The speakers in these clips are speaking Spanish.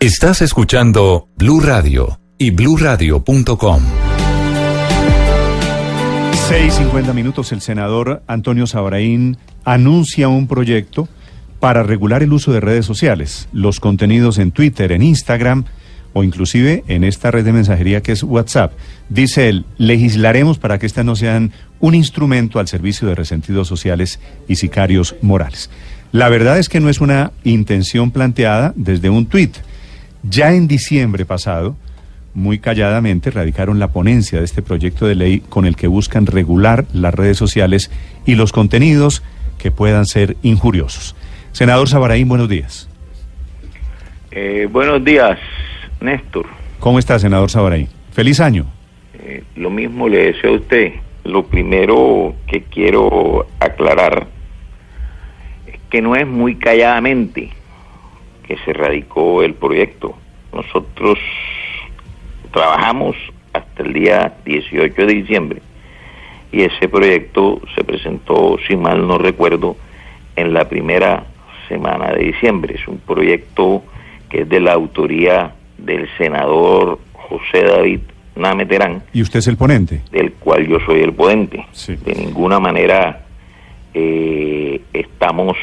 Estás escuchando Blue Radio y BlueRadio.com. 6.50 minutos, el senador Antonio Sabraín anuncia un proyecto para regular el uso de redes sociales, los contenidos en Twitter, en Instagram o inclusive en esta red de mensajería que es WhatsApp. Dice él, legislaremos para que éstas no sean un instrumento al servicio de resentidos sociales y sicarios morales. La verdad es que no es una intención planteada desde un tuit. Ya en diciembre pasado, muy calladamente radicaron la ponencia de este proyecto de ley con el que buscan regular las redes sociales y los contenidos que puedan ser injuriosos. Senador Sabaraín, buenos días. Eh, buenos días, Néstor. ¿Cómo está, senador Sabaraín? Feliz año. Eh, lo mismo le deseo a usted. Lo primero que quiero aclarar es que no es muy calladamente que se radicó el proyecto. Nosotros trabajamos hasta el día 18 de diciembre y ese proyecto se presentó, si mal no recuerdo, en la primera semana de diciembre. Es un proyecto que es de la autoría del senador José David Nameterán. ¿Y usted es el ponente? Del cual yo soy el ponente. Sí. De ninguna manera eh, estamos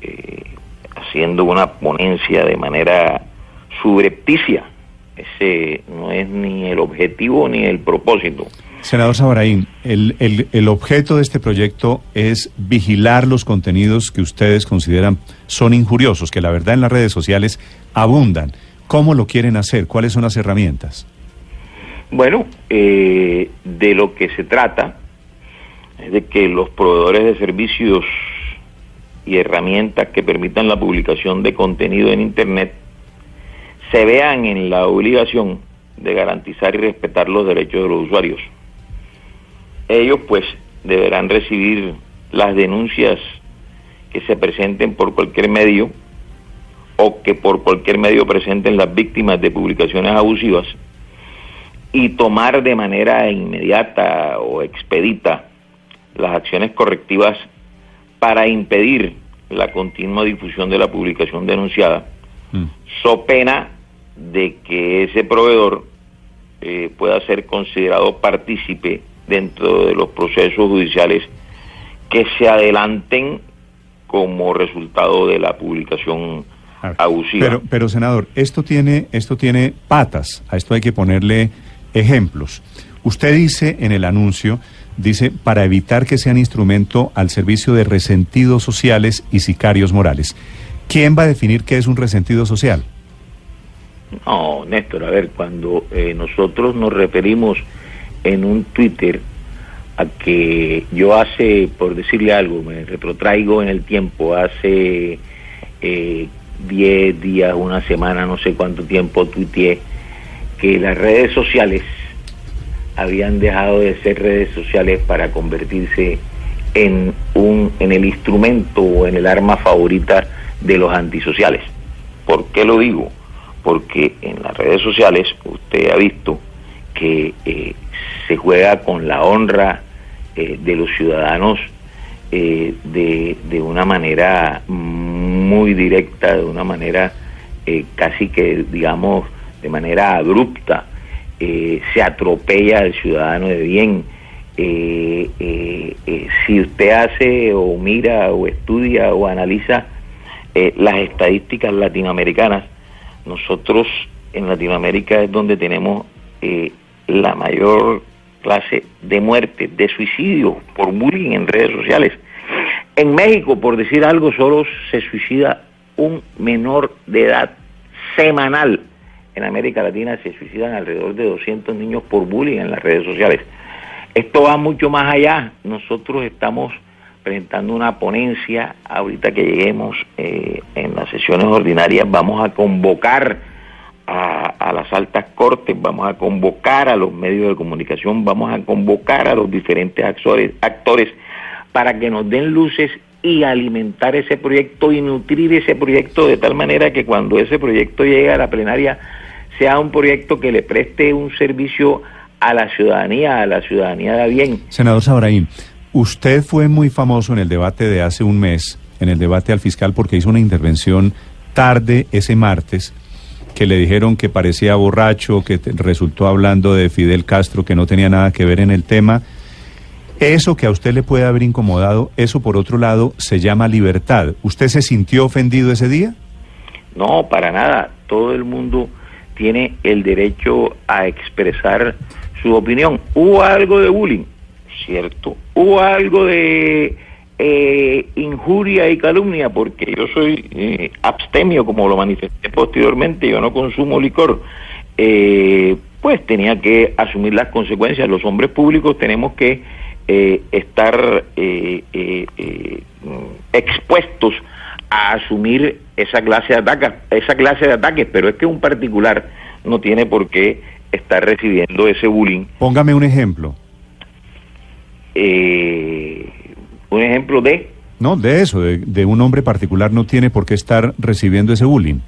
eh, haciendo una ponencia de manera subrepticia. Ese no es ni el objetivo ni el propósito. Senador Sabaraín, el, el, el, objeto de este proyecto es vigilar los contenidos que ustedes consideran son injuriosos, que la verdad en las redes sociales abundan. ¿Cómo lo quieren hacer? ¿Cuáles son las herramientas? Bueno, eh, de lo que se trata es de que los proveedores de servicios y herramientas que permitan la publicación de contenido en Internet se vean en la obligación de garantizar y respetar los derechos de los usuarios. Ellos pues deberán recibir las denuncias que se presenten por cualquier medio o que por cualquier medio presenten las víctimas de publicaciones abusivas y tomar de manera inmediata o expedita las acciones correctivas para impedir la continua difusión de la publicación denunciada, mm. so pena de que ese proveedor eh, pueda ser considerado partícipe dentro de los procesos judiciales que se adelanten como resultado de la publicación abusiva. Pero, pero senador, esto tiene, esto tiene patas, a esto hay que ponerle ejemplos. Usted dice en el anuncio, dice, para evitar que sean instrumento al servicio de resentidos sociales y sicarios morales. ¿Quién va a definir qué es un resentido social? No, Néstor, a ver, cuando eh, nosotros nos referimos en un Twitter a que yo hace, por decirle algo, me retrotraigo en el tiempo, hace 10 eh, días, una semana, no sé cuánto tiempo tuiteé, que las redes sociales habían dejado de ser redes sociales para convertirse en un en el instrumento o en el arma favorita de los antisociales. ¿Por qué lo digo? Porque en las redes sociales usted ha visto que eh, se juega con la honra eh, de los ciudadanos eh, de, de, una manera muy directa, de una manera casi que, digamos, de manera abrupta, se atropella al ciudadano de bien. si usted hace o mira o estudia o analiza las estadísticas latinoamericanas, nosotros en Latinoamérica es donde tenemos eh, la mayor clase de muerte, de suicidio por bullying en redes sociales. En México, por decir algo, solo se suicida un menor de edad semanal. En América Latina se suicidan alrededor de 200 niños por bullying en las redes sociales. esto va mucho más allá. Nosotros estamos presentando una ponencia, ahorita que lleguemos eh, en las sesiones ordinarias, vamos a convocar a, las altas cortes, vamos a convocar a los medios de comunicación, vamos a convocar a los diferentes actores, actores para que nos den luces y alimentar ese proyecto y nutrir ese proyecto de tal manera que cuando ese proyecto llegue a la plenaria sea un proyecto que le preste un servicio a la ciudadanía, a la ciudadanía de bien. Senador Sabraín, usted fue muy famoso en el debate de hace un mes, en el debate al fiscal, porque hizo una intervención tarde ese martes que le dijeron que parecía borracho, que resultó hablando de Fidel Castro, que no tenía nada que ver en el tema. Eso que a usted le puede haber incomodado, eso por otro lado se llama libertad. ¿Usted se sintió ofendido ese día? No, para nada. Todo el mundo tiene el derecho a expresar su opinión. Hubo algo de bullying, cierto. Hubo algo de eh, injuria y calumnia, porque yo soy eh, abstemio, como lo manifesté posteriormente, yo no consumo licor. Eh, pues tenía que asumir las consecuencias. Los hombres públicos tenemos que estar expuestos a asumir esa clase de ataques, esa clase de ataques, pero es que un particular no tiene por qué estar recibiendo ese bullying. Póngame un ejemplo. un ejemplo de no, de eso, de, de, un hombre particular no tiene por qué estar recibiendo ese bullying.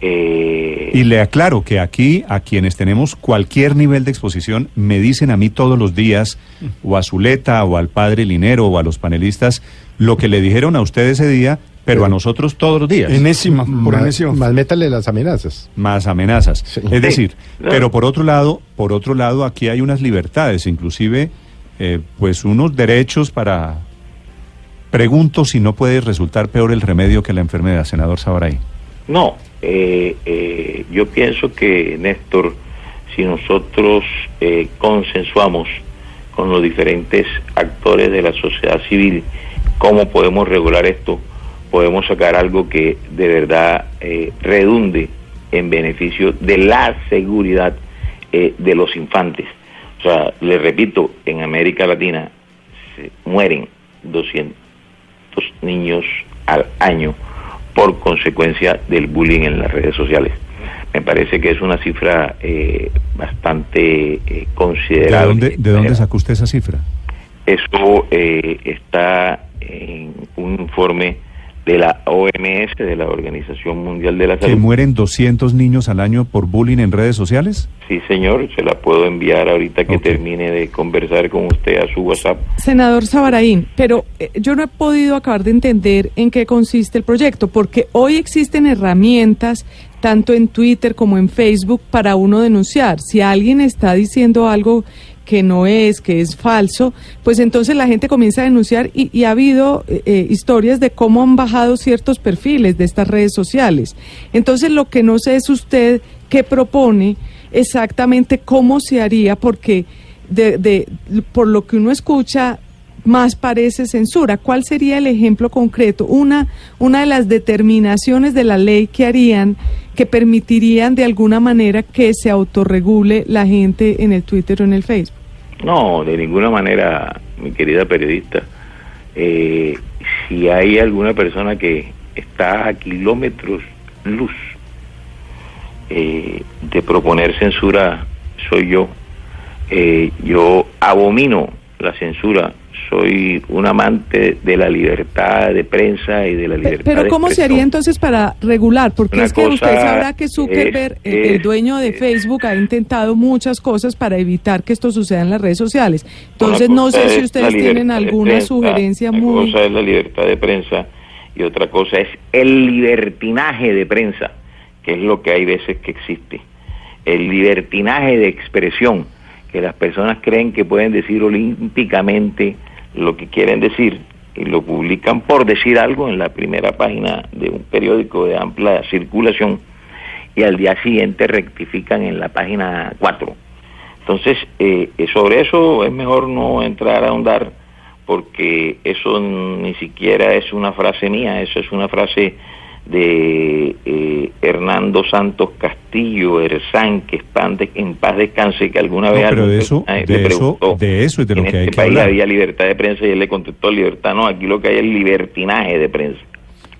Eh... Y le aclaro que aquí, a quienes tenemos cualquier nivel de exposición, me dicen a mí todos los días, o a Zuleta, o al padre Linero, o a los panelistas, lo que le dijeron a usted ese día, pero a nosotros todos los días. Enésima, por más, enésima. Más métale las amenazas. Más amenazas. Sí. Es decir, sí. pero por otro lado, por otro lado, aquí hay unas libertades, inclusive, eh, pues unos derechos para... Pregunto si no puede resultar peor el remedio que la enfermedad, senador Sabaray. No, eh, eh, yo pienso que, Néstor, si nosotros eh, consensuamos con los diferentes actores de la sociedad civil cómo podemos regular esto, podemos sacar algo que de verdad eh, redunde en beneficio de la seguridad eh, de los infantes. O sea, le repito, en América Latina se mueren 200 niños al año por consecuencia del bullying en las redes sociales. Me parece que es una cifra eh, bastante eh, considerable. ¿De dónde, ¿De dónde sacó usted esa cifra? Eso eh, está en un informe de la OMS, de la Organización Mundial de la Salud. ¿Que mueren 200 niños al año por bullying en redes sociales? Sí, señor, se la puedo enviar ahorita que okay. termine de conversar con usted a su WhatsApp. Senador Sabaraín, pero eh, yo no he podido acabar de entender en qué consiste el proyecto, porque hoy existen herramientas tanto en Twitter como en Facebook para uno denunciar. Si alguien está diciendo algo que no es, que es falso, pues entonces la gente comienza a denunciar y, ha habido eh, historias de cómo han bajado ciertos perfiles de estas redes sociales. Entonces lo que no sé es usted qué propone exactamente cómo se haría, porque de, de, por lo que uno escucha más parece censura. ¿Cuál sería el ejemplo concreto? Una, una de las determinaciones de la ley que harían, que permitirían de alguna manera que se autorregule la gente en el Twitter o en el Facebook. No, de ninguna manera, mi querida periodista. Eh, si hay alguna persona que está a kilómetros luz eh, de proponer censura, soy yo. Eh, yo abomino la censura, soy un amante de la libertad de prensa y de la libertad Pero ¿cómo de se haría entonces para regular? Porque Una es que usted sabrá que Zuckerberg, es- el, dueño de es- Facebook, ha intentado muchas cosas para evitar que esto suceda en las redes sociales. Entonces Una no sé si es ustedes tienen alguna prensa, sugerencia una muy... cosa es la libertad de prensa y otra cosa es el libertinaje de prensa, que es lo que hay veces que existe. El libertinaje de expresión, que las personas creen que pueden decir olímpicamente lo que quieren decir y lo publican por decir algo en la primera página de un periódico de amplia circulación y al día siguiente rectifican en la página 4. Entonces, eh, sobre eso es mejor no entrar a ahondar porque eso ni siquiera es una frase mía, eso es una frase de eh, Hernando Santos Castillo, Erzán, que en paz descanse, que alguna vez pero de eso, de, eso, de eso es de lo en que este hay que país hablar. había libertad de prensa y él le contestó libertad, no, aquí lo que hay es libertinaje de prensa.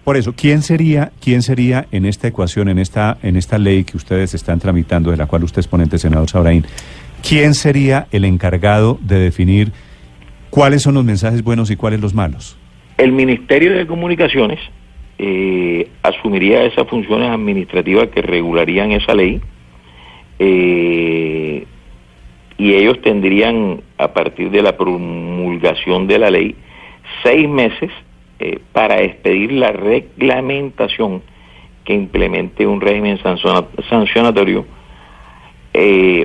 Por eso, ¿quién sería, quién sería en esta ecuación, en esta, en esta ley que ustedes están tramitando, de la cual usted es ponente, senador Sabraín, quién sería el encargado de definir cuáles son los mensajes buenos y cuáles los malos? El Ministerio de Comunicaciones eh, asumiría esas funciones administrativas que regularían esa ley eh, y ellos tendrían, a partir de la promulgación de la ley, seis meses eh, para expedir la reglamentación que implemente un régimen sanciona- sancionatorio.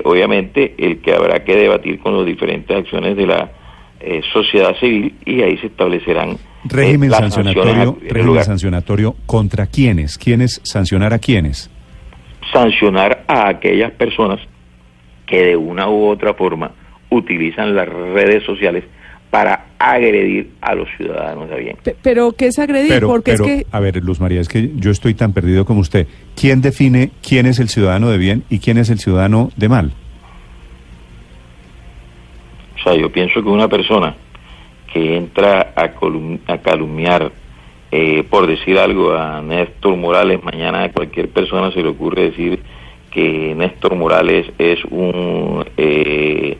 Obviamente, el que habrá que debatir con las diferentes acciones de la sociedad civil y ahí se establecerán Régimen sancionatorio, régimen sancionatorio contra quiénes, quiénes sancionar a quiénes. sancionar a aquellas personas que de una u otra forma utilizan las redes sociales para agredir a los ciudadanos de bien. Pe- Pero ¿qué es agredir? Pero, Porque pero, es que a ver, Luz María, es que yo estoy tan perdido como usted. ¿Quién define quién es el ciudadano de bien y quién es el ciudadano de mal? O sea, yo pienso que una persona que entra a, a calumniar, eh, por decir algo, a Néstor Morales, mañana a cualquier persona se le ocurre decir que Néstor Morales es un eh,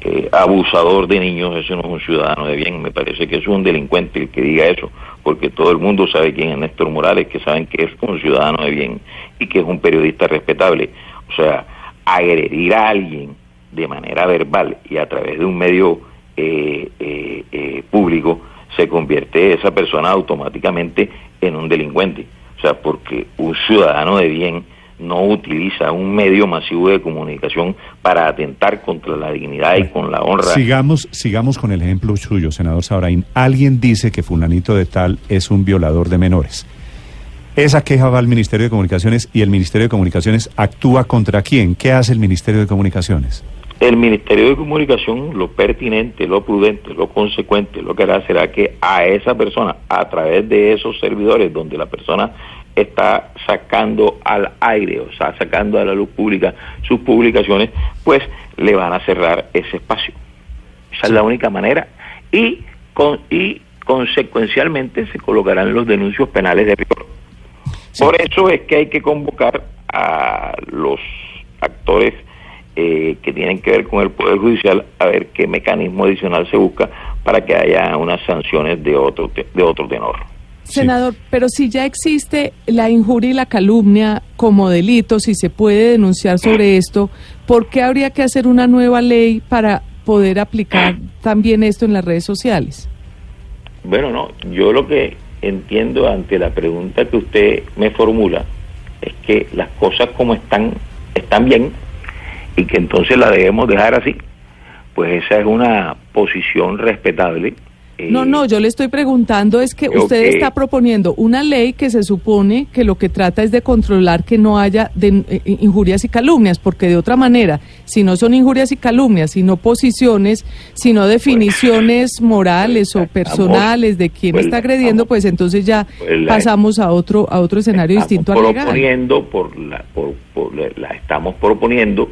eh, abusador de niños, eso no es un ciudadano de bien, me parece que es un delincuente el que diga eso, porque todo el mundo sabe quién es Néstor Morales, que saben que es un ciudadano de bien y que es un periodista respetable. O sea, agredir a alguien de manera verbal y a través de un medio eh, eh, eh, público, se convierte esa persona automáticamente en un delincuente. O sea, porque un ciudadano de bien no utiliza un medio masivo de comunicación para atentar contra la dignidad y con la honra. Sigamos, sigamos con el ejemplo suyo, senador Sabraín. Alguien dice que fulanito de tal es un violador de menores. Esa queja va al Ministerio de Comunicaciones y el Ministerio de Comunicaciones actúa contra quién. ¿Qué hace el Ministerio de Comunicaciones? El Ministerio de Comunicación, lo pertinente, lo prudente, lo consecuente, lo que hará será que a esa persona, a través de esos servidores donde la persona está sacando al aire, o sea, sacando a la luz pública sus publicaciones, pues le van a cerrar ese espacio. Esa es la única manera. Y, con, y consecuencialmente se colocarán los denuncios penales de rigor. Por eso es que hay que convocar a los actores eh, que tienen que ver con el Poder Judicial a ver qué mecanismo adicional se busca para que haya unas sanciones de otro, de otro tenor. Senador, pero si ya existe la injuria y la calumnia como delito, si se puede denunciar sobre esto, ¿por qué habría que hacer una nueva ley para poder aplicar también esto en las redes sociales? Bueno, no, yo lo que entiendo ante la pregunta que usted me formula es que las cosas como están, están bien y que entonces la debemos dejar así. Pues esa es una posición respetable. eh, No, no, yo le estoy preguntando es que usted que- está proponiendo una ley que se supone que lo que trata es de controlar que no haya de- eh, injurias y calumnias, porque de otra manera, si no son injurias y calumnias, sino posiciones, sino definiciones morales o pues, personales de quién pues, está agrediendo, estamos- pues entonces ya pues, pasamos a otro a otro escenario distinto al legal. proponiendo por la, por, por la, la estamos proponiendo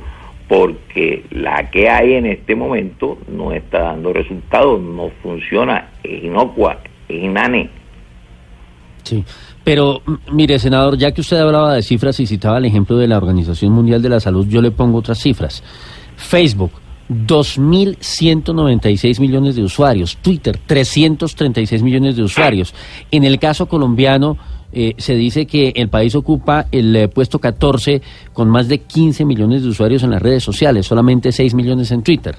porque la que hay en este momento no está dando resultados, no funciona, es inocua, es inane. Sí, pero mire, senador, ya que usted hablaba de cifras y citaba el ejemplo de la Organización Mundial de la Salud, yo le pongo otras cifras. Facebook, 2.196 millones de usuarios. Twitter, 336 millones de usuarios. En el caso colombiano, eh, se dice que el país ocupa el eh, puesto 14 con más de 15 millones de usuarios en las redes sociales, solamente 6 millones en Twitter.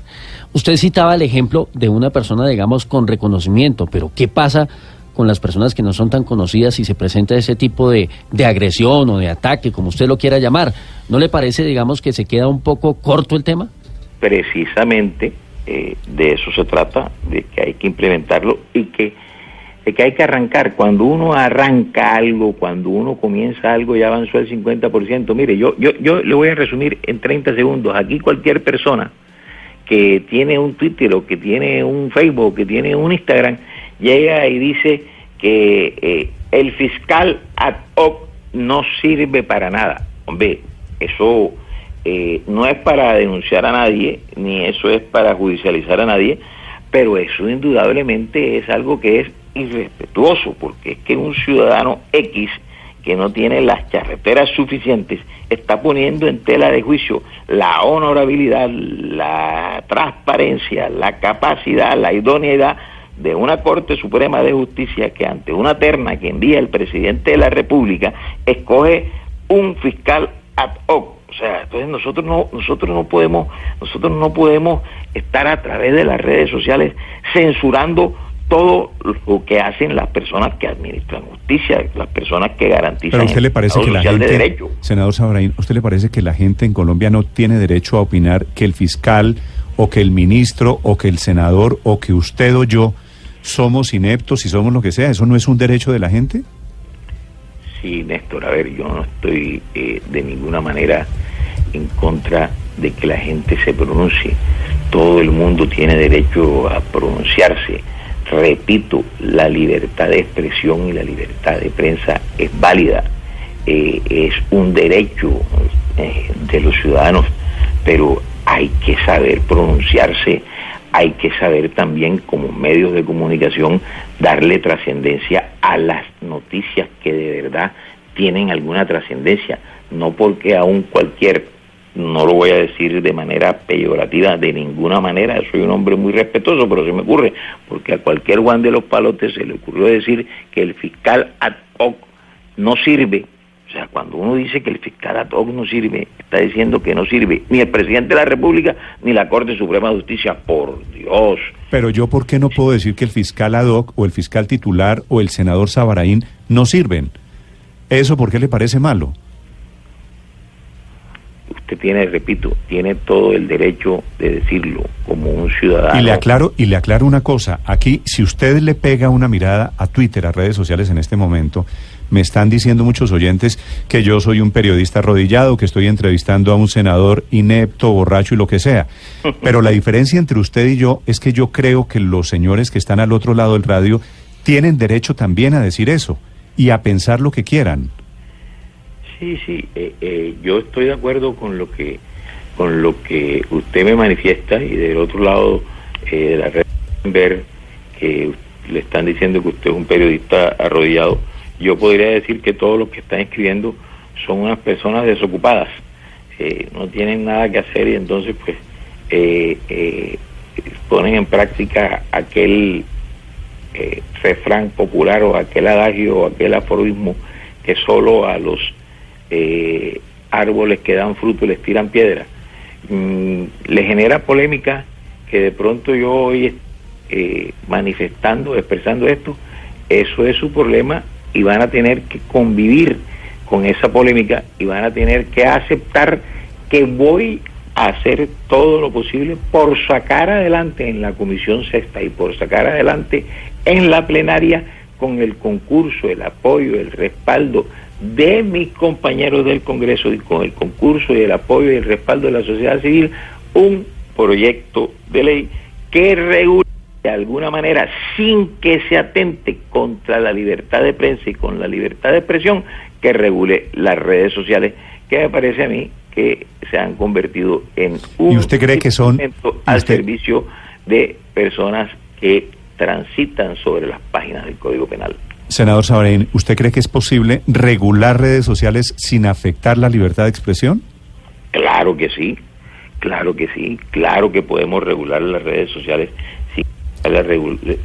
Usted citaba el ejemplo de una persona, digamos, con reconocimiento, pero ¿qué pasa con las personas que no son tan conocidas y se presenta ese tipo de, de agresión o de ataque, como usted lo quiera llamar? ¿No le parece, digamos, que se queda un poco corto el tema? Precisamente eh, de eso se trata, de que hay que implementarlo y que, de que hay que arrancar. Cuando uno arranca algo, cuando uno comienza algo, ya avanzó el 50%. Mire, yo, yo, yo le voy a resumir en 30 segundos. Aquí cualquier persona que tiene un Twitter o que tiene un Facebook que tiene un Instagram, llega y dice que eh, el fiscal ad hoc no sirve para nada. Hombre, eso eh, no es para denunciar a nadie, ni eso es para judicializar a nadie, pero eso indudablemente es algo que es irrespetuoso, porque es que un ciudadano X que no tiene las charreteras suficientes está poniendo en tela de juicio la honorabilidad, la transparencia, la capacidad, la idoneidad de una Corte Suprema de Justicia que ante una terna que envía el presidente de la República escoge un fiscal ad hoc. O sea, entonces nosotros no nosotros no podemos nosotros no podemos estar a través de las redes sociales censurando todo lo que hacen las personas que administran justicia, las personas que garantizan Pero usted le parece el que la social de gente, derecho. senador Sabraín, ¿a usted le parece que la gente en Colombia no tiene derecho a opinar que el fiscal o que el ministro o que el senador o que usted o yo somos ineptos y somos lo que sea? ¿Eso no es un derecho de la gente? Sí, Néstor, a ver, yo no estoy eh, de ninguna manera en contra de que la gente se pronuncie. Todo el mundo tiene derecho a pronunciarse. Repito, la libertad de expresión y la libertad de prensa es válida, eh, es un derecho eh, de los ciudadanos, pero hay que saber pronunciarse, hay que saber también como medios de comunicación darle trascendencia a las noticias que de verdad tienen alguna trascendencia, no porque aún cualquier, no lo voy a decir de manera peyorativa de ninguna manera, soy un hombre muy respetuoso, pero se me ocurre, porque a cualquier Juan de los Palotes se le ocurrió decir que el fiscal ad hoc no sirve. O sea, cuando uno dice que el fiscal ad hoc no sirve, está diciendo que no sirve ni el presidente de la República ni la Corte Suprema de Justicia. Por Dios. Pero yo, ¿por qué no puedo decir que el fiscal ad hoc o el fiscal titular o el senador Sabaraín no sirven? ¿Eso por qué le parece malo? Usted tiene, repito, tiene todo el derecho de decirlo como un ciudadano. Y le aclaro, y le aclaro una cosa, aquí si usted le pega una mirada a Twitter, a redes sociales en este momento, me están diciendo muchos oyentes que yo soy un periodista arrodillado, que estoy entrevistando a un senador inepto, borracho y lo que sea. Pero la diferencia entre usted y yo es que yo creo que los señores que están al otro lado del radio tienen derecho también a decir eso y a pensar lo que quieran. Sí, sí, eh, eh, yo estoy de acuerdo con lo que con lo que usted me manifiesta y del otro lado eh, de la red ver que le están diciendo que usted es un periodista arrodillado. Yo podría decir que todos los que están escribiendo son unas personas desocupadas, eh, no tienen nada que hacer y entonces pues eh, eh, ponen en práctica aquel refrán popular o aquel adagio o aquel aforismo que solo a los eh, árboles que dan fruto les tiran piedra. Mm, le genera polémica que de pronto yo hoy eh, manifestando, expresando esto, eso es su problema y van a tener que convivir con esa polémica y van a tener que aceptar que voy a hacer todo lo posible por sacar adelante en la comisión sexta y por sacar adelante en la plenaria con el concurso, el apoyo, el respaldo de mis compañeros del Congreso y con el concurso y el apoyo y el respaldo de la sociedad civil un proyecto de ley que regule de alguna manera sin que se atente contra la libertad de prensa y con la libertad de expresión que regule las redes sociales que me parece a mí que se han convertido en un ¿Y usted cree que son- al usted- servicio de personas que transitan sobre las páginas del Código Penal. Senador Sabaraín, ¿usted cree que es posible regular redes sociales sin afectar la libertad de expresión? Claro que sí, claro que sí, claro que podemos regular las redes sociales sin,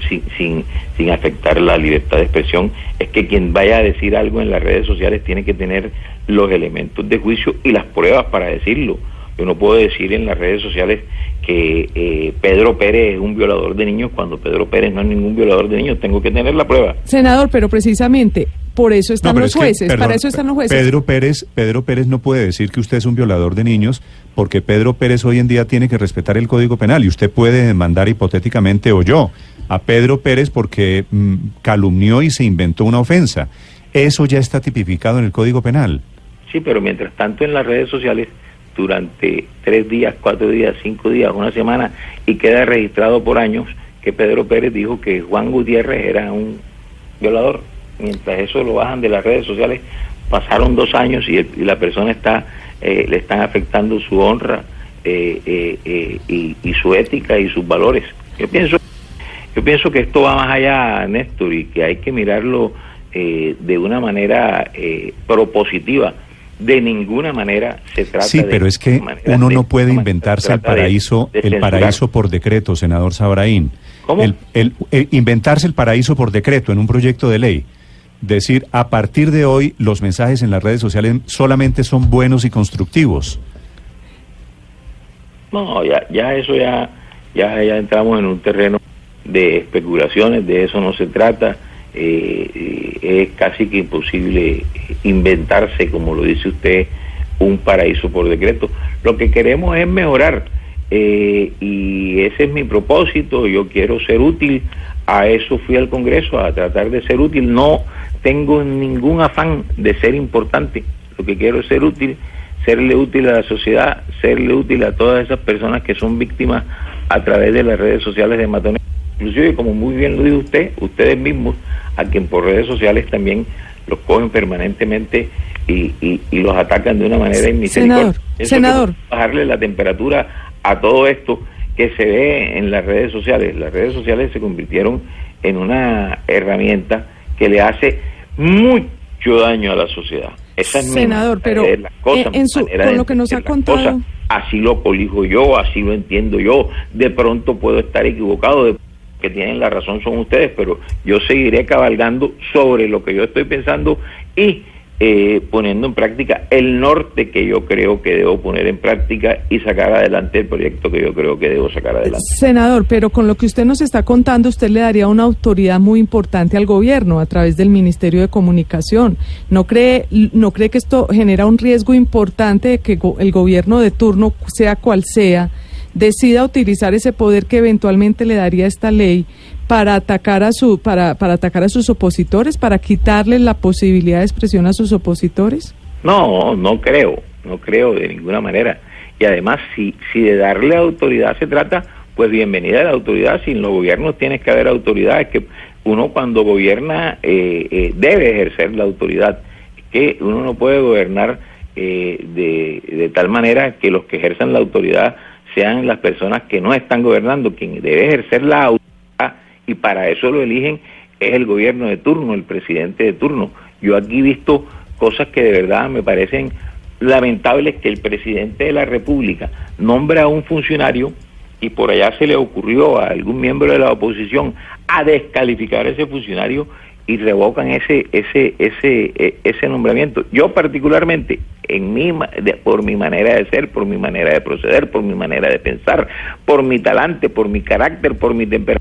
sin, sin, sin afectar la libertad de expresión. Es que quien vaya a decir algo en las redes sociales tiene que tener los elementos de juicio y las pruebas para decirlo. Yo no puedo decir en las redes sociales que eh, Pedro Pérez es un violador de niños cuando Pedro Pérez no es ningún violador de niños. Tengo que tener la prueba. Senador, pero precisamente por eso están los es que, jueces, perdón, para eso están los jueces. Pedro Pérez, Pedro Pérez no puede decir que usted es un violador de niños porque Pedro Pérez hoy en día tiene que respetar el Código Penal y usted puede demandar hipotéticamente o yo a Pedro Pérez porque mm, calumnió y se inventó una ofensa. Eso ya está tipificado en el Código Penal. Sí, pero mientras tanto en las redes sociales, durante tres días, cuatro días, cinco días, una semana, y queda registrado por años que Pedro Pérez dijo que Juan Gutiérrez era un violador. mientras eso lo bajan de las redes sociales, pasaron dos años y, la persona está, eh, le están afectando su honra eh, eh, eh, y, su ética y sus valores. Yo pienso, yo pienso que esto va más allá, Néstor, y que hay que mirarlo eh, de una manera propositiva. De ninguna manera se trata Sí, de- pero es que uno de- no puede se inventarse el trata de- paraíso, de el paraíso por decreto, senador Sabraín. ¿Cómo? El, el- el inventarse el paraíso por decreto en un proyecto de ley. Decir, a partir de hoy los mensajes en las redes sociales solamente son buenos y constructivos. No, ya, ya eso ya, ya, ya entramos en un terreno de especulaciones, de eso no se trata. Eh, es casi que imposible inventarse, como lo dice usted, un paraíso por decreto. Lo que queremos es mejorar eh, y ese es mi propósito. Yo quiero ser útil. A eso fui al Congreso, a tratar de ser útil. No tengo ningún afán de ser importante. Lo que quiero es ser útil, serle útil a la sociedad, serle útil a todas esas personas que son víctimas a través de las redes sociales de matones. Inclusive, como muy bien lo dijo usted, ustedes mismos, a quien por redes sociales también los cogen permanentemente y, y- y los atacan de una manera inmisericordia. Senador, senador. bajarle la temperatura a todo esto que se ve en las redes sociales. Las redes sociales se convirtieron en una herramienta que le hace mucho daño a la sociedad. Esa es mi Senador, manera pero de ver las cosas, en- en mi su- manera con lo que nos ha contado- cosas. Así lo colijo yo, así lo entiendo yo. De pronto puedo estar equivocado, de que tienen la razón son ustedes, pero yo seguiré cabalgando sobre lo que yo estoy pensando y eh, poniendo en práctica el norte que yo creo que debo poner en práctica y sacar adelante el proyecto que yo creo que debo sacar adelante. Senador, pero con lo que usted nos está contando, usted le daría una autoridad muy importante al gobierno a través del Ministerio de Comunicación. ¿No cree, no cree que esto genera un riesgo importante de que el gobierno de turno, sea cual sea, decida utilizar ese poder que eventualmente le daría esta ley para atacar a su para, para atacar a sus opositores, para quitarles la posibilidad de expresión a sus opositores? No, no creo, no creo de ninguna manera. Y además, si, si de darle autoridad se trata, pues bienvenida a la autoridad. Sin los gobiernos tienes que haber autoridad. Es que uno cuando gobierna eh, eh, debe ejercer la autoridad. Es que uno no puede gobernar eh, de, de tal manera que los que ejerzan la autoridad sean las personas que no están gobernando. Quien debe ejercer la autoridad y para eso lo eligen es el gobierno de turno, el presidente de turno. Yo aquí he visto cosas que de verdad me parecen lamentables que el presidente de la República nombra a un funcionario y por allá se le ocurrió a algún miembro de la oposición a descalificar a ese funcionario y revocan ese ese ese eh, ese nombramiento. Yo particularmente en ma- de- por mi manera de ser, por mi manera de proceder, por mi manera de pensar, por mi talante, por mi carácter, por mi temperamento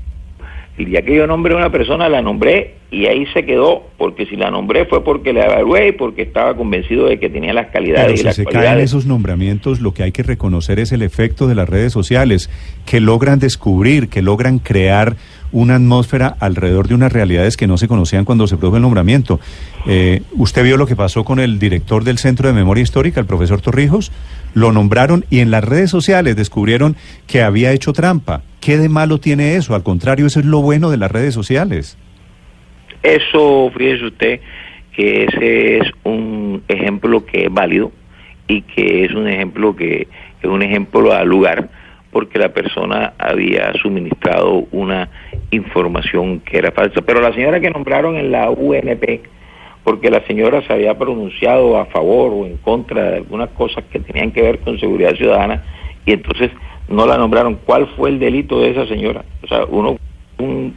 el día que yo nombré a una persona, la nombré y ahí se quedó, porque si la nombré fue porque la evalué y porque estaba convencido de que tenía las Pero calidades y si las se caen esos nombramientos, lo que hay que reconocer es el efecto de las redes sociales, que logran descubrir, que logran crear una atmósfera alrededor de unas realidades que no se conocían cuando se produjo el nombramiento. Eh, usted vio lo que pasó con el director del Centro de Memoria Histórica, el profesor Torrijos, lo nombraron y en las redes sociales descubrieron que había hecho trampa. ¿Qué de malo tiene eso? Al contrario, eso es lo bueno de las redes sociales. Eso, fíjese usted, que ese es un ejemplo que es válido y que es un ejemplo que es un ejemplo al lugar porque la persona había suministrado una información que era falsa. Pero la señora que nombraron en la UNP, porque la señora se había pronunciado a favor o en contra de algunas cosas que tenían que ver con seguridad ciudadana y entonces no la nombraron. ¿Cuál fue el delito de esa señora? O sea, uno, un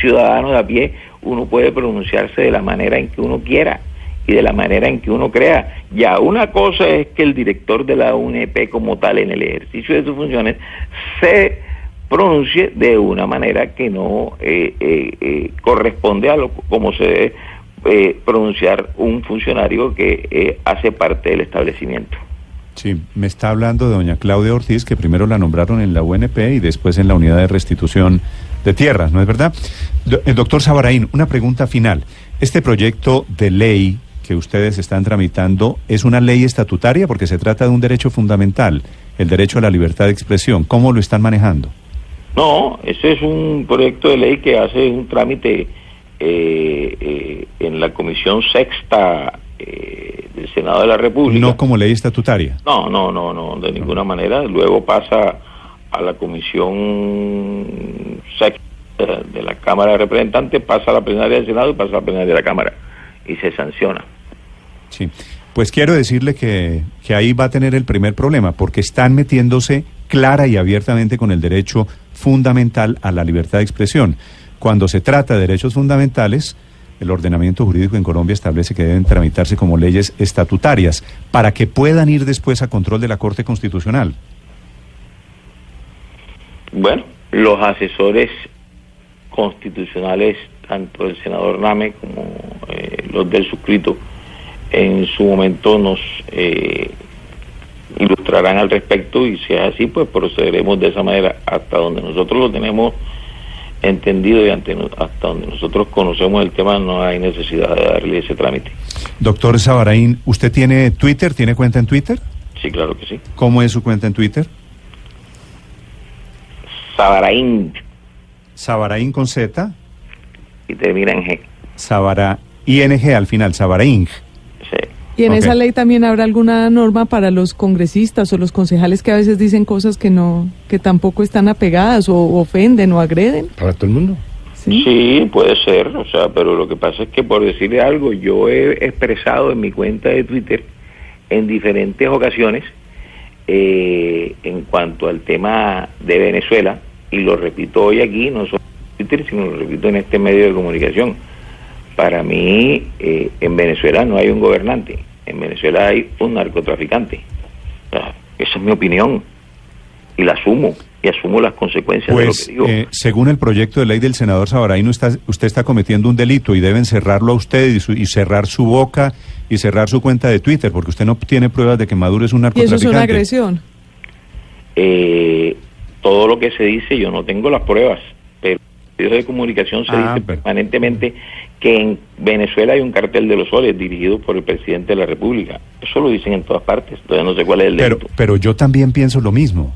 ciudadano de a pie, uno puede pronunciarse de la manera en que uno quiera y de la manera en que uno crea. Ya una cosa es que el director de la UNP como tal en el ejercicio de sus funciones se pronuncie de una manera que no eh, eh, eh, corresponde a lo como se eh, pronunciar un funcionario que eh, hace parte del establecimiento. Sí, me está hablando de doña Claudia Ortiz, que primero la nombraron en la UNP y después en la Unidad de Restitución de Tierras, ¿no es verdad? Do- el doctor Sabaraín, una pregunta final. ¿Este proyecto de ley que ustedes están tramitando es una ley estatutaria porque se trata de un derecho fundamental, el derecho a la libertad de expresión? ¿Cómo lo están manejando? No, ese es un proyecto de ley que hace un trámite eh, eh, en la Comisión Sexta eh, del Senado de la República. No como ley estatutaria. No, no, no, no, de ninguna manera. Luego pasa a la Comisión Sexta de la Cámara de Representantes, pasa a la plenaria del Senado y pasa a la plenaria de la Cámara y se sanciona. Sí. Pues quiero decirle que, que ahí va a tener el primer problema, porque están metiéndose clara y abiertamente con el derecho fundamental a la libertad de expresión. Cuando se trata de derechos fundamentales, el ordenamiento jurídico en Colombia establece que deben tramitarse como leyes estatutarias para que puedan ir después a control de la Corte Constitucional. Bueno, los asesores constitucionales, tanto el senador Name como eh, los del suscrito, en su momento nos eh, ilustrarán al respecto y si es así, pues procederemos de esa manera hasta donde nosotros lo tenemos entendido y ante, hasta donde nosotros conocemos el tema no hay necesidad de darle ese trámite. Doctor Sabaraín, ¿usted tiene Twitter? ¿Tiene cuenta en Twitter? Sí, claro que sí. ¿Cómo es su cuenta en Twitter? Sabaraín. Sabaraín con Z. Y termina en G. Sabara, ING al final, Sabaraín. ¿Y en esa ley también habrá alguna norma para los congresistas o los concejales que a veces dicen cosas que no, que tampoco están apegadas o ofenden o agreden? Para todo el mundo. Sí. Sí, puede ser, o sea, pero lo que pasa es que por decirle algo, yo he expresado en mi cuenta de Twitter en diferentes ocasiones eh, en cuanto al tema de Venezuela, y lo repito hoy aquí, no solo en Twitter, sino lo repito en este medio de comunicación. Para mí, eh, en Venezuela no hay un gobernante, en Venezuela hay un narcotraficante. O sea, esa es mi opinión, y la asumo, y asumo las consecuencias de lo Pues, que digo. eh, según el proyecto de ley del senador Sabaraín, está, usted está cometiendo un delito y deben cerrarlo a usted y, su- y cerrar su boca y cerrar su cuenta de Twitter, porque usted no tiene pruebas de que Maduro es un Y eso narcotraficante. es una agresión. eh, todo lo que se dice, yo no tengo las pruebas, pero en los medios de comunicación se Ah, dice pero- permanentemente que en Venezuela hay un cartel de los soles dirigido por el presidente de la República. Eso lo dicen en todas partes, todavía no sé cuál es el Pero, delito. pero yo también pienso lo mismo.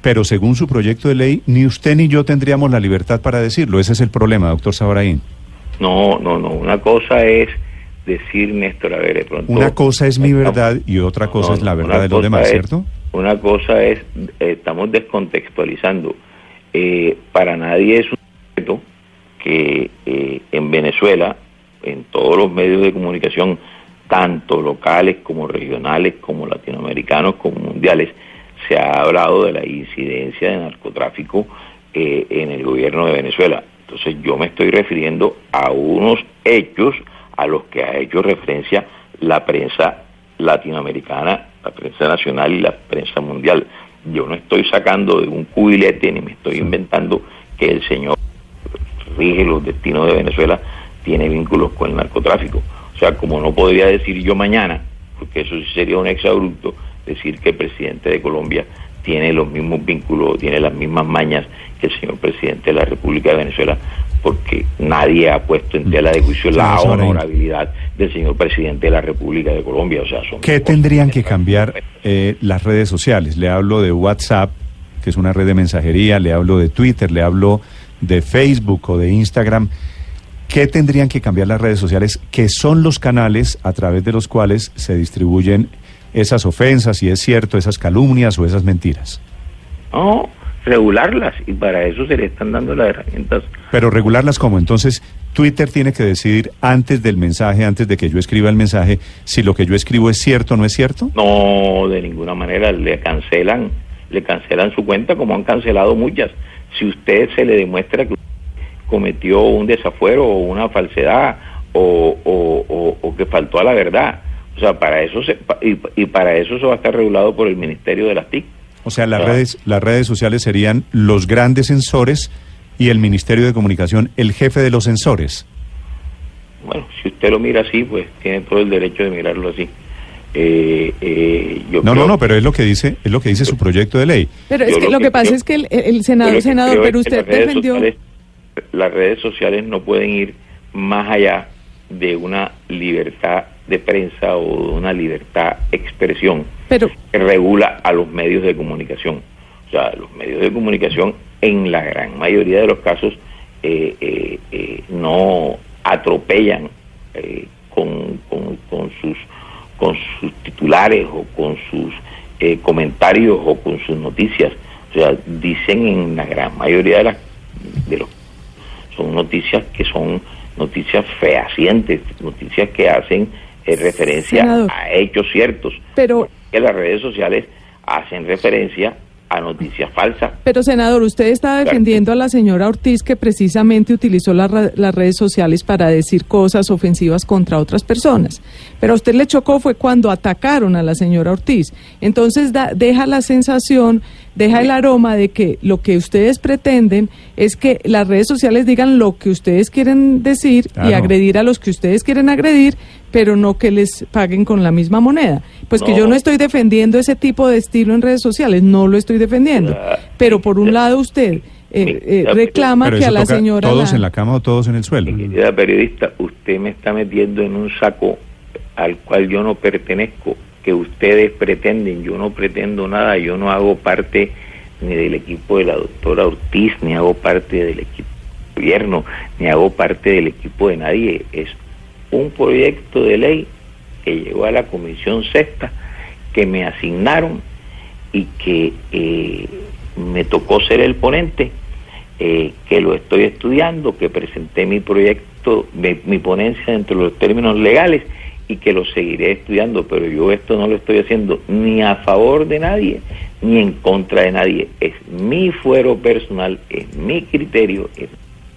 Pero según su proyecto de ley, ni usted ni yo tendríamos la libertad para decirlo. Ese es el problema, doctor Sabaraín. No, no, no, una cosa es decir, Néstor, a ver, de pronto... Una cosa es mi verdad y otra cosa no, es la verdad de los demás, es- ¿cierto? Una cosa es, eh, estamos descontextualizando. Eh, para nadie es un secreto que eh, en Venezuela, en todos los medios de comunicación, tanto locales como regionales, como latinoamericanos, como mundiales, se ha hablado de la incidencia de narcotráfico eh, en el gobierno de Venezuela. Entonces yo me estoy refiriendo a unos hechos a los que ha hecho referencia la prensa latinoamericana, la prensa nacional y la prensa mundial. Yo no estoy sacando de un cubilete ni me estoy inventando que el señor rige los destinos de Venezuela tiene vínculos con el narcotráfico. O sea, como no podría decir yo mañana, porque eso sí sería un exabrupto, decir que el presidente de Colombia tiene los mismos vínculos, tiene las mismas mañas que el señor presidente de la República de Venezuela, porque nadie ha puesto en tela de juicio la honorabilidad del señor presidente de la República de Colombia. O sea, son ¿Qué tendrían que cambiar eh, las redes sociales? Le hablo de WhatsApp, que es una red de mensajería, le hablo de Twitter, le hablo de Facebook o de Instagram. ¿Qué tendrían que cambiar las redes sociales? Que son los canales a través de los cuales se distribuyen esas ofensas, si es cierto, esas calumnias o esas mentiras. No, regularlas y para eso se le están dando las herramientas Pero regularlas como entonces Twitter tiene que decidir antes del mensaje, antes de que yo escriba el mensaje, si lo que yo escribo es cierto o no es cierto. No, de ninguna manera le cancelan, le cancelan su cuenta como han cancelado muchas. Si usted se le demuestra que cometió un desafuero o una falsedad o, o- o- o que faltó a la verdad, o sea, para eso se, y, y para eso eso va a estar regulado por el Ministerio de las TIC. O sea, las redes, las redes sociales serían los grandes sensores y el Ministerio de Comunicación el jefe de los sensores. Bueno, si usted lo mira así, pues tiene todo el derecho de mirarlo así. Eh, eh, yo No, creo- no, no, pero es lo que dice, es lo que dice su proyecto de ley. Pero es que lo lo que que pasa creo- es que el, el senador, que senador, pero usted las redes defendió... sociales- las redes sociales no pueden ir más allá de una libertad de prensa o de una libertad de expresión Pero, que regula a los medios de comunicación. O sea, los medios de comunicación en la gran mayoría de los casos eh, eh, eh, no atropellan eh, con, con, con sus con sus titulares o con sus eh, comentarios o con sus noticias. O sea, dicen en la gran mayoría de las de los son noticias que son noticias fehacientes, noticias que hacen eh, referencia Senador. a hechos ciertos. Pero Que las redes sociales hacen referencia a noticias falsas. Pero, senador, usted está defendiendo a la señora Ortiz que precisamente utilizó la las redes sociales para decir cosas ofensivas contra otras personas. Pero a usted le chocó fue cuando atacaron a la señora Ortiz. Entonces da- deja la sensación, deja el aroma de que lo que ustedes pretenden es que las redes sociales digan lo que ustedes quieren decir y Claro. agredir a los que ustedes quieren agredir, pero no que les paguen con la misma moneda. Pues que yo no estoy defendiendo ese tipo de estilo en redes sociales, no lo estoy defendiendo. Ah, Pero por un lado usted eh, eh, reclama que a la señora... todos la- en la cama o todos en el suelo. Querida periodista, usted me está metiendo en un saco al cual yo no pertenezco, que ustedes pretenden, yo no pretendo nada, yo no hago parte ni del equipo de la doctora Ortiz, ni hago parte del equipo del gobierno, ni hago parte del equipo de nadie, es un proyecto de ley llegó a la Comisión Sexta, que me asignaron y que eh, me tocó ser el ponente, eh, que lo estoy estudiando, que presenté mi proyecto, mi, mi ponencia dentro de los términos legales y que lo seguiré estudiando, pero yo esto no lo estoy haciendo ni a favor de nadie ni en contra de nadie. Es mi fuero personal, es mi criterio,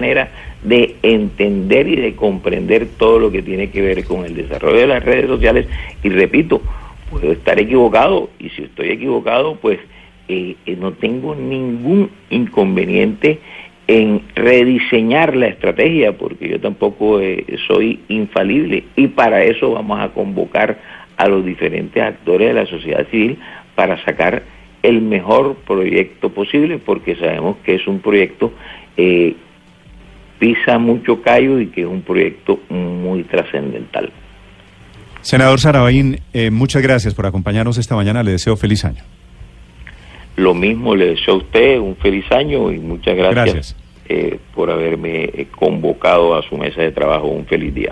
de entender y de comprender todo lo que tiene que ver con el desarrollo de las redes sociales. Y repito, puedo estar equivocado y si estoy equivocado, pues eh, eh, no tengo ningún inconveniente en rediseñar la estrategia, porque yo tampoco eh, soy infalible y para eso vamos a convocar a los diferentes actores de la sociedad civil para sacar el mejor proyecto posible, porque sabemos que es un proyecto eh, pisa mucho callo y que es un proyecto muy trascendental. Senador Sarabáin, eh, muchas gracias por acompañarnos esta mañana. Le deseo feliz año. Lo mismo le deseo a usted un feliz año y muchas gracias, Gracias. eh, por haberme convocado a su mesa de trabajo. Un feliz día.